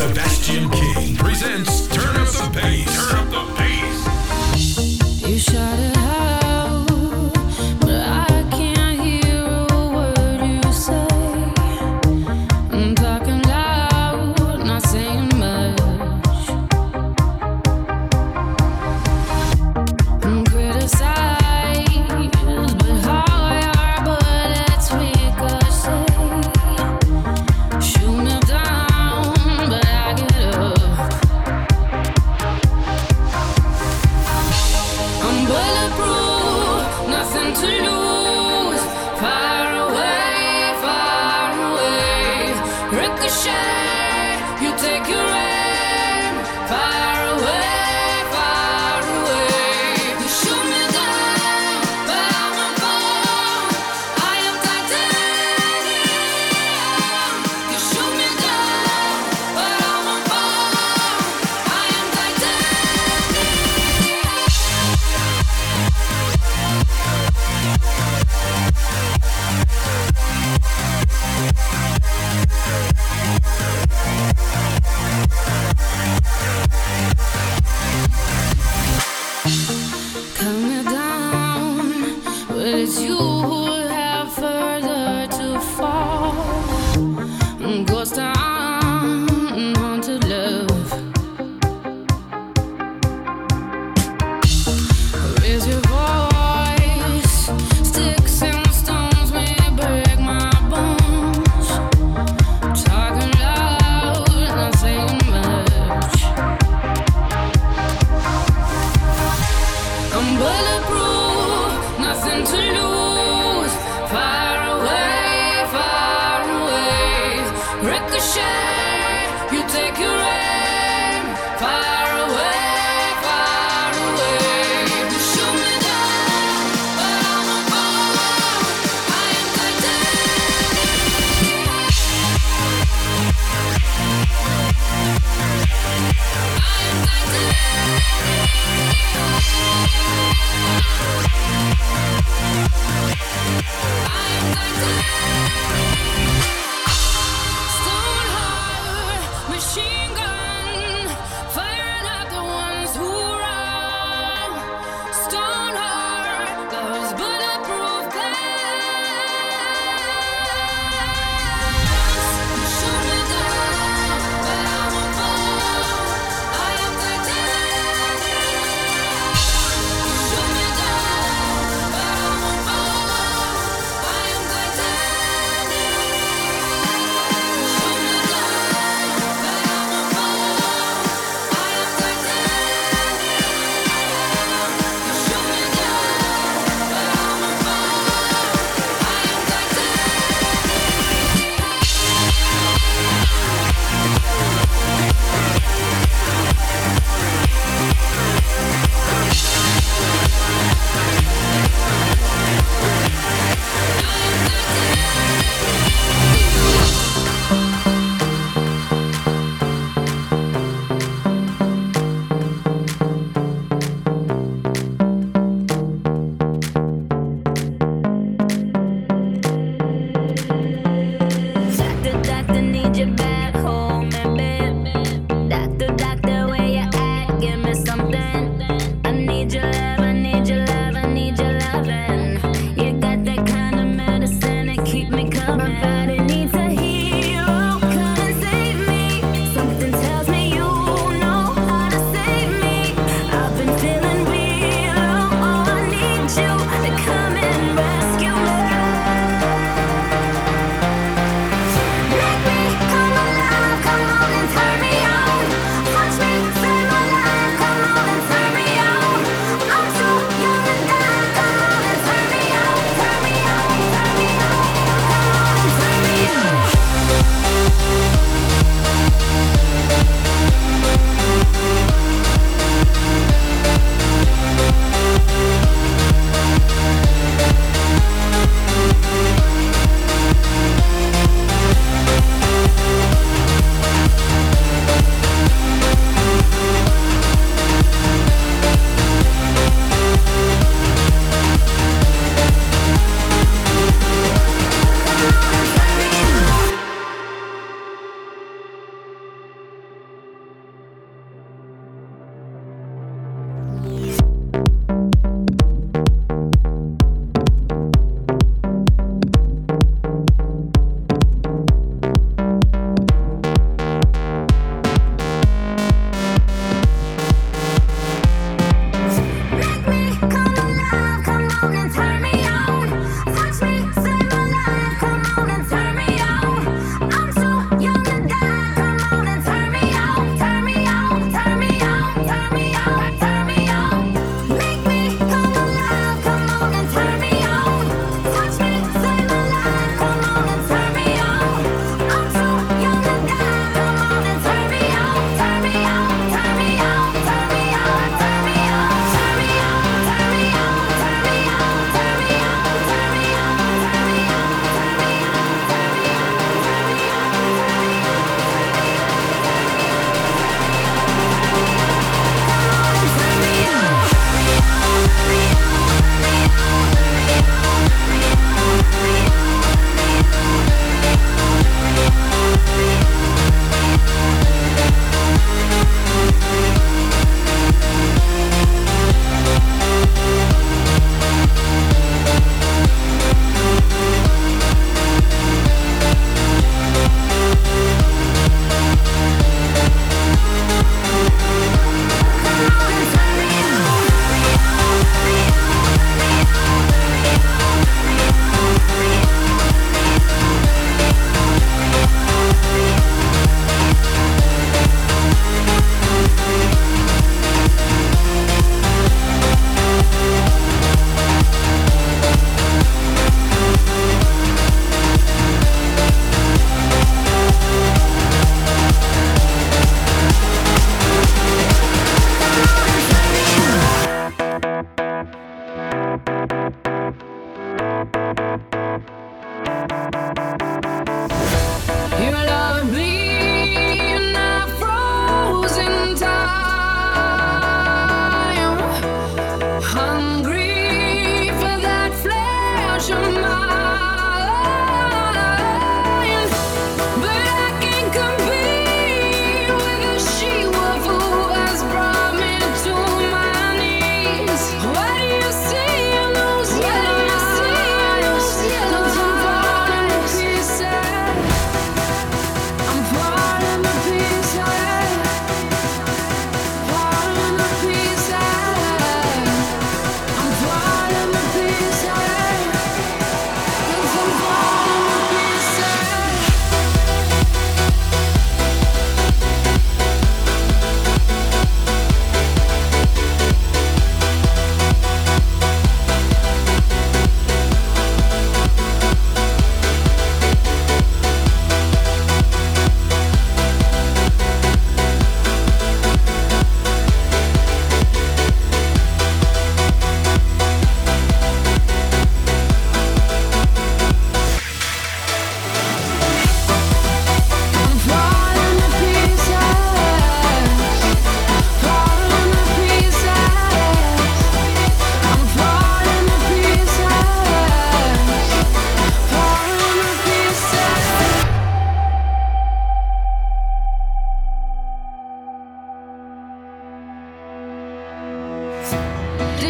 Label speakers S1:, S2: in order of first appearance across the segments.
S1: Sebastian King presents Turn Up the Pace. Turn Up the Pace.
S2: You shot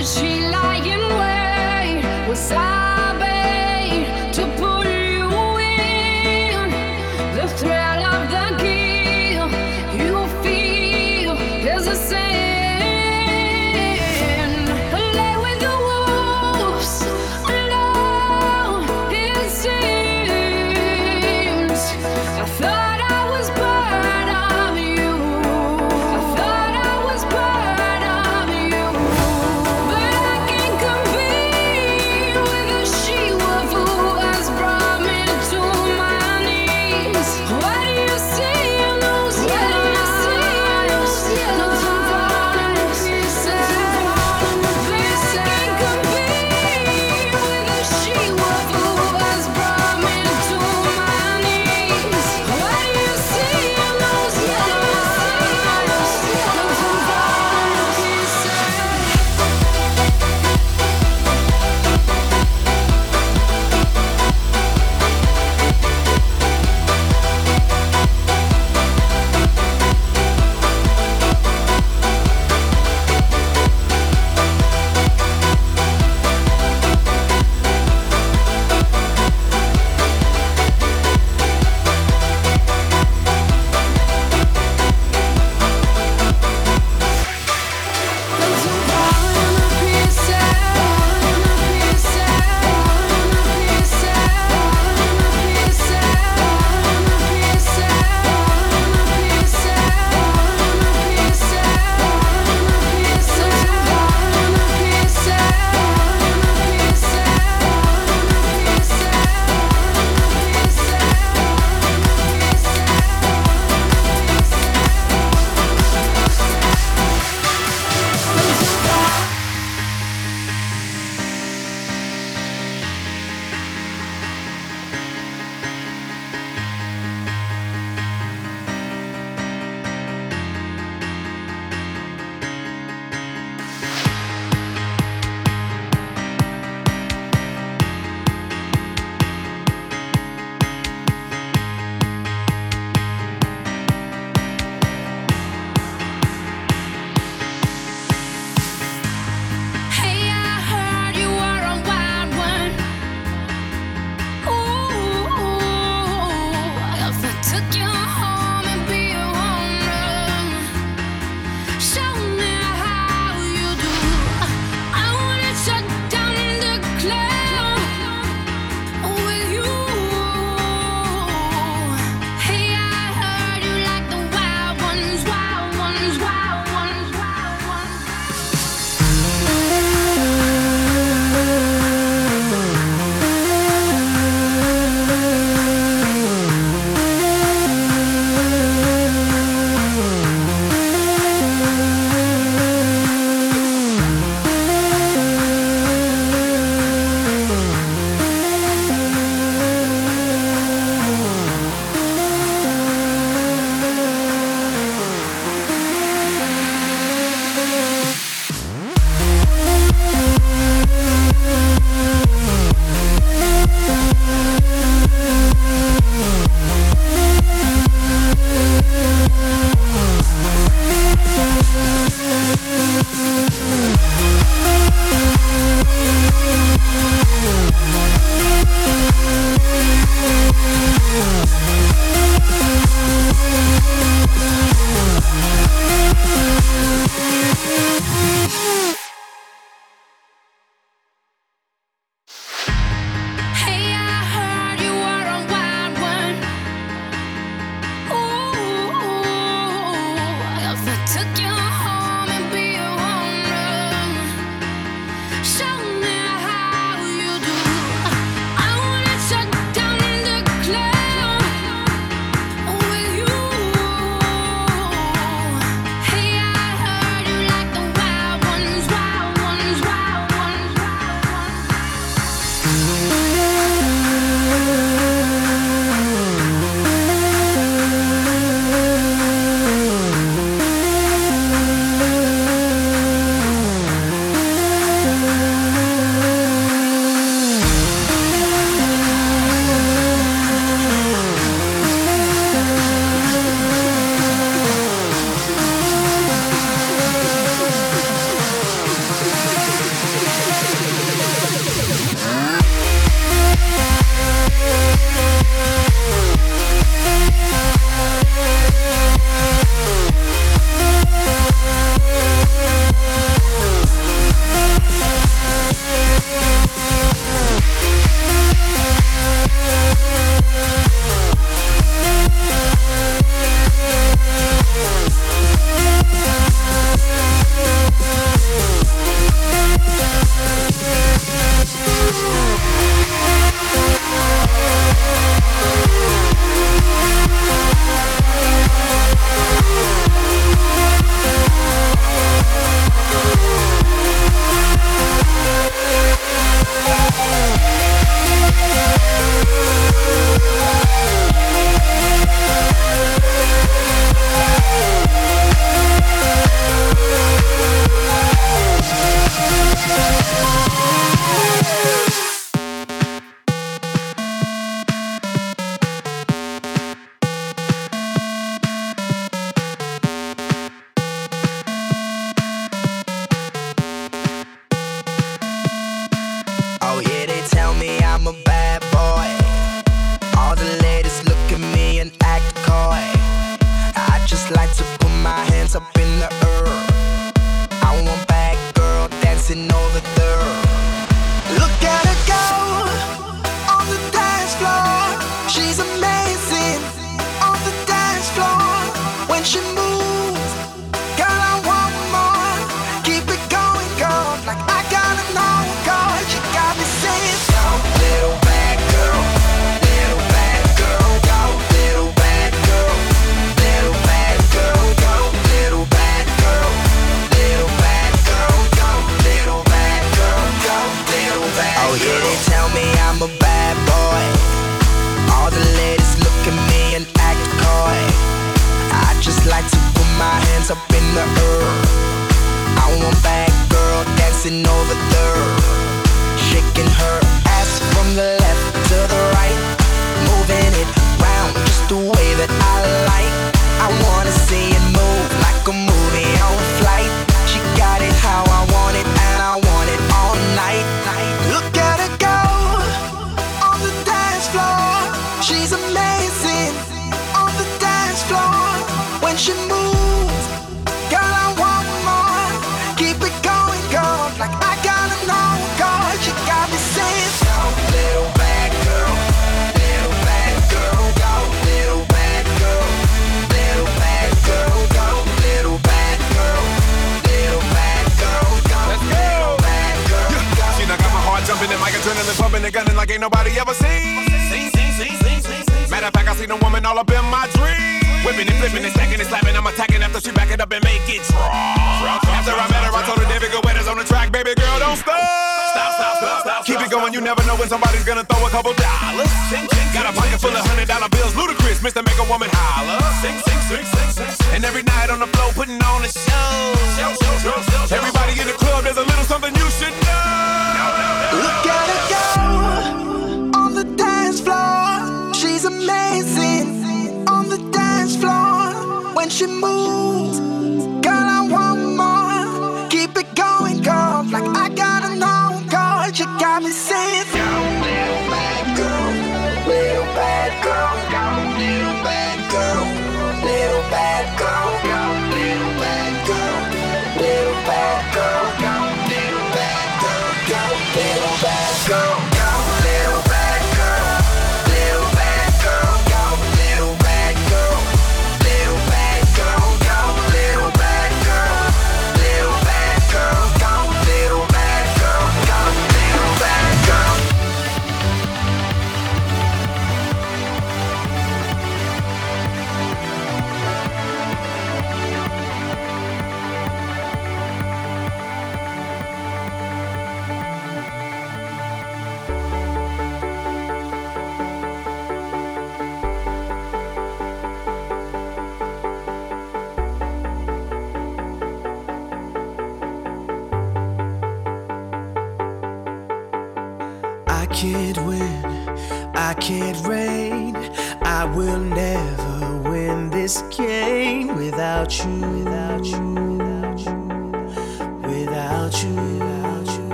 S2: But I can compete with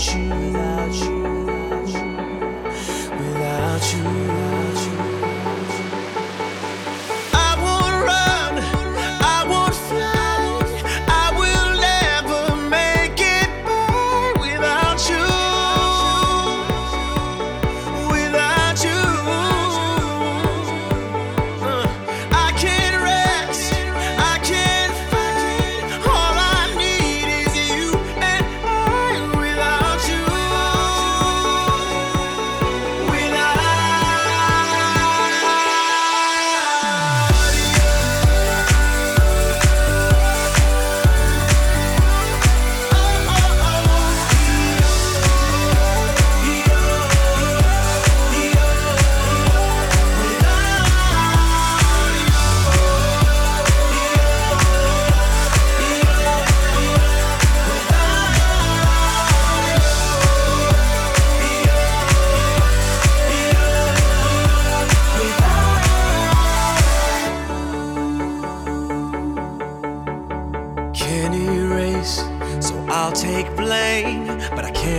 S3: without you, without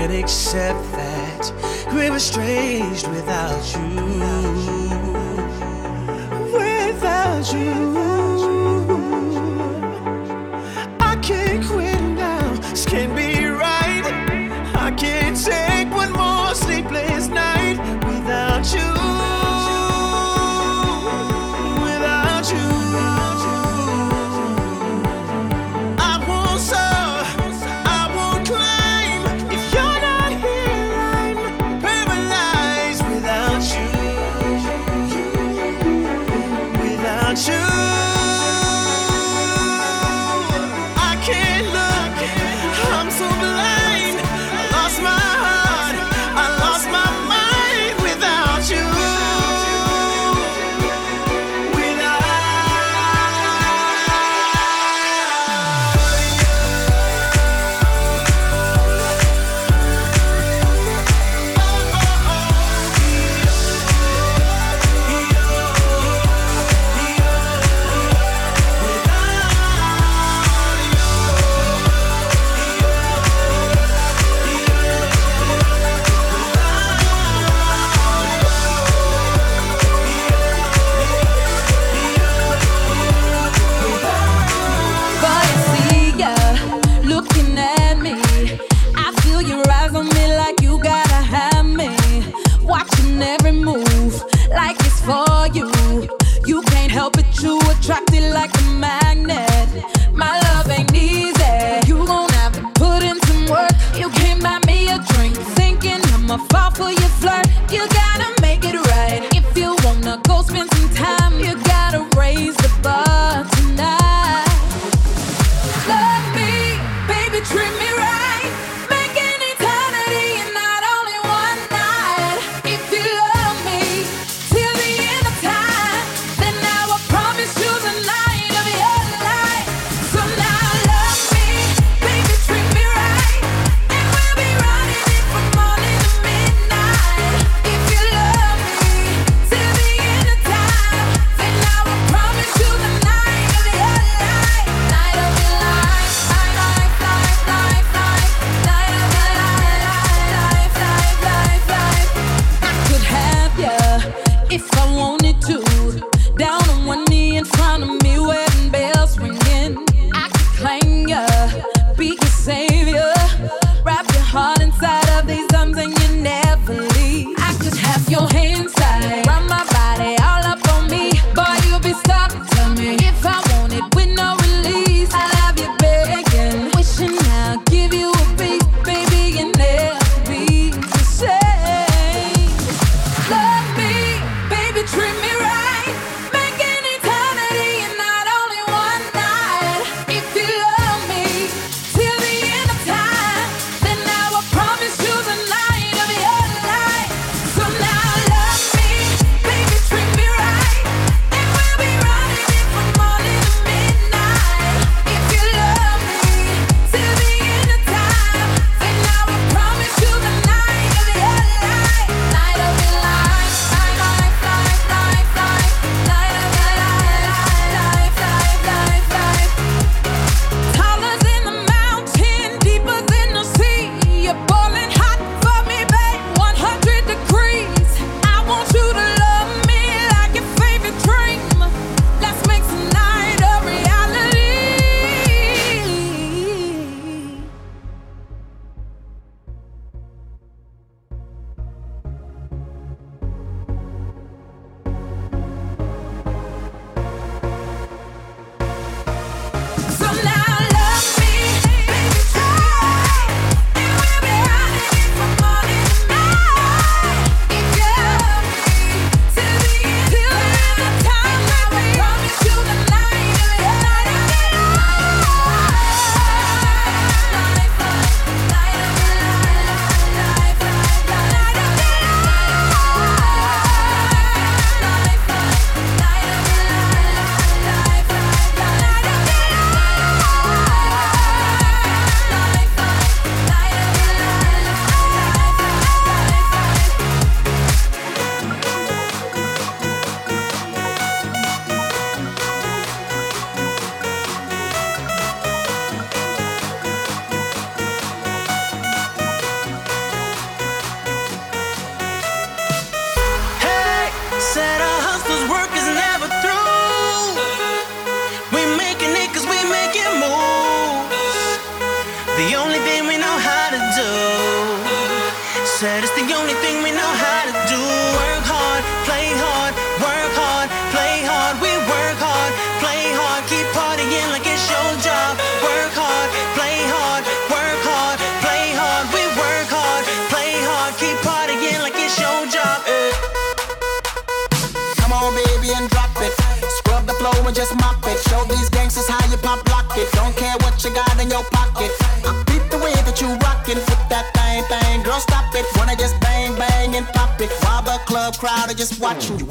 S3: can't
S2: accept that we were estranged without you. Without you.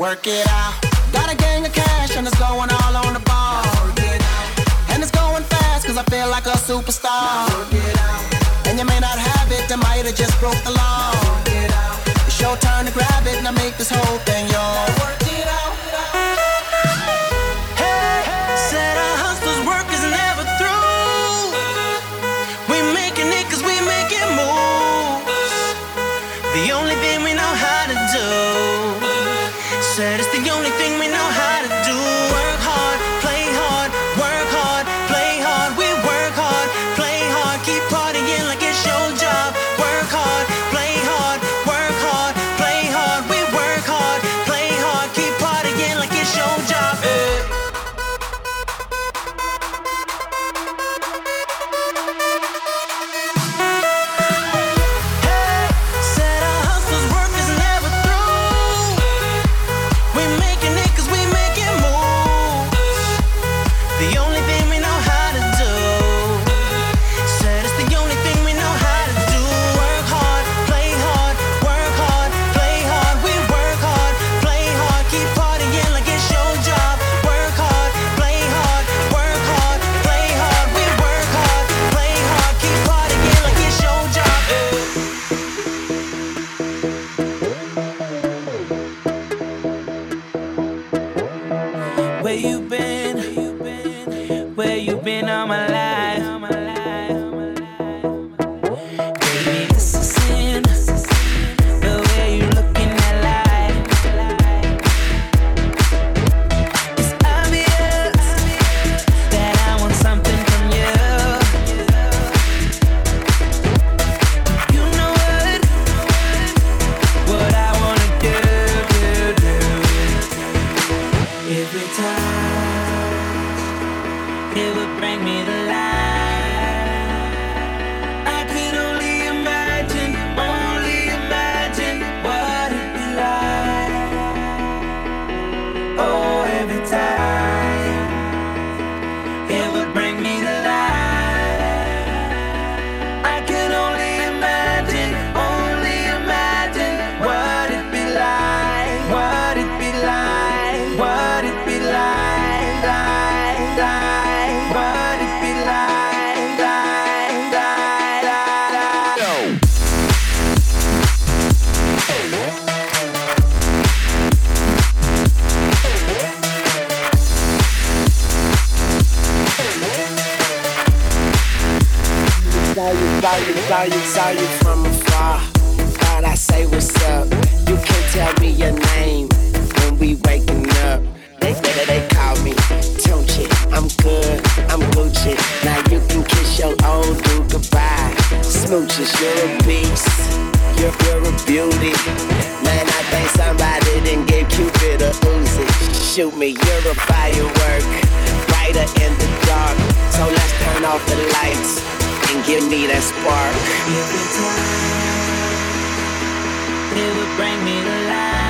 S4: Work it
S5: out. Got a gang of cash and it's going all on the ball. Work it out. And it's going fast cause I feel like a superstar. Work it out. And you may not have it, I might have just broke the law. Work it out. It's your turn to grab it and I make this whole thing.
S6: Where you been.
S7: saw you, saw you from afar. Thought I say what's up. You can't tell me your name when we waking up. They they, they call me Tunechi. I'm good, I'm Gucci. Now you can kiss your old dude goodbye. Smooches, you're a beast. You're, you're a beauty. Man, I think somebody didn't give Cupid a Uzi. Shoot me, you're a firework. Brighter in the dark. So let's turn off the lights and give me that spark.
S6: Every time, it would bring me to life.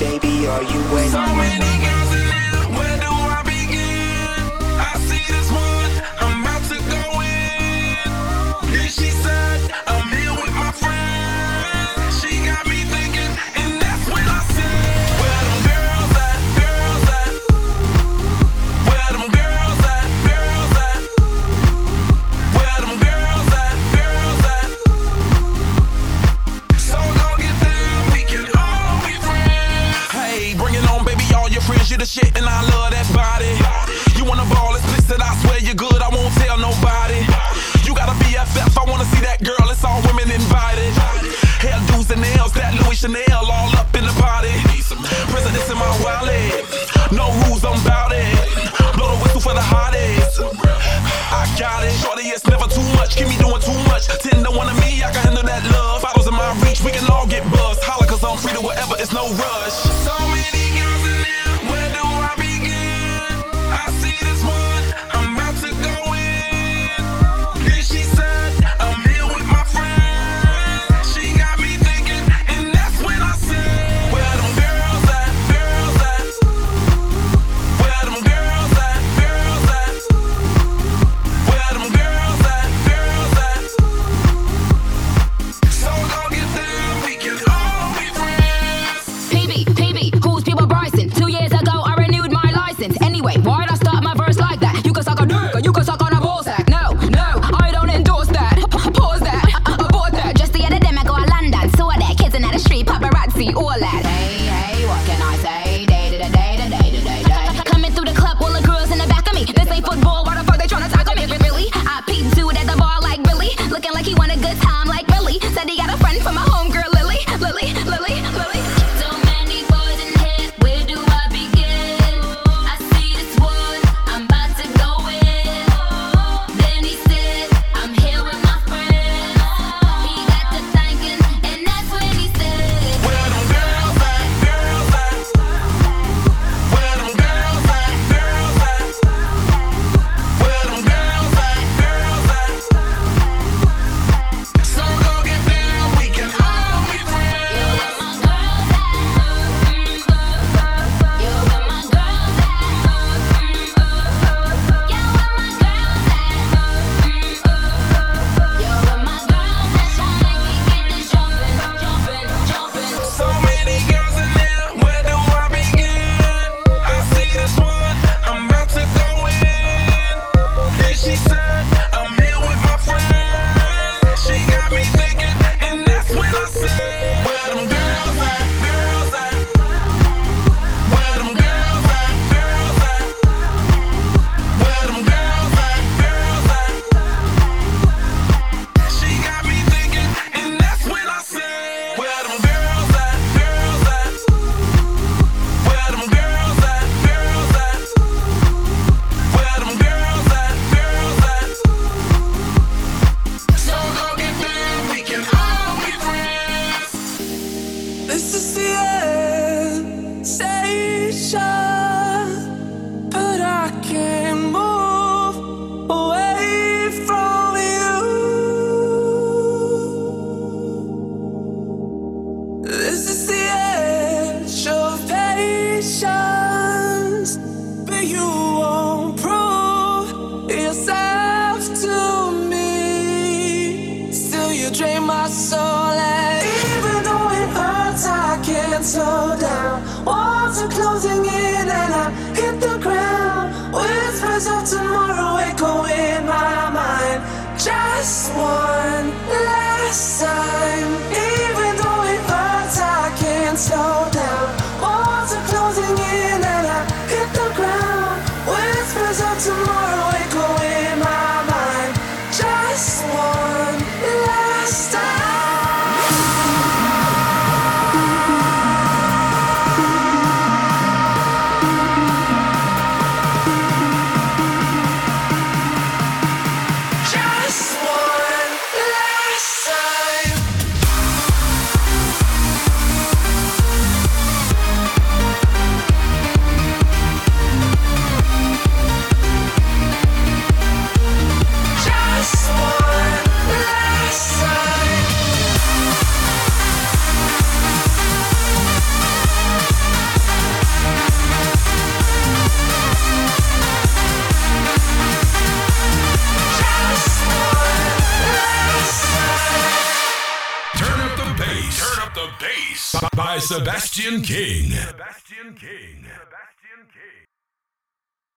S8: baby, are you
S1: waiting? Sebastian King.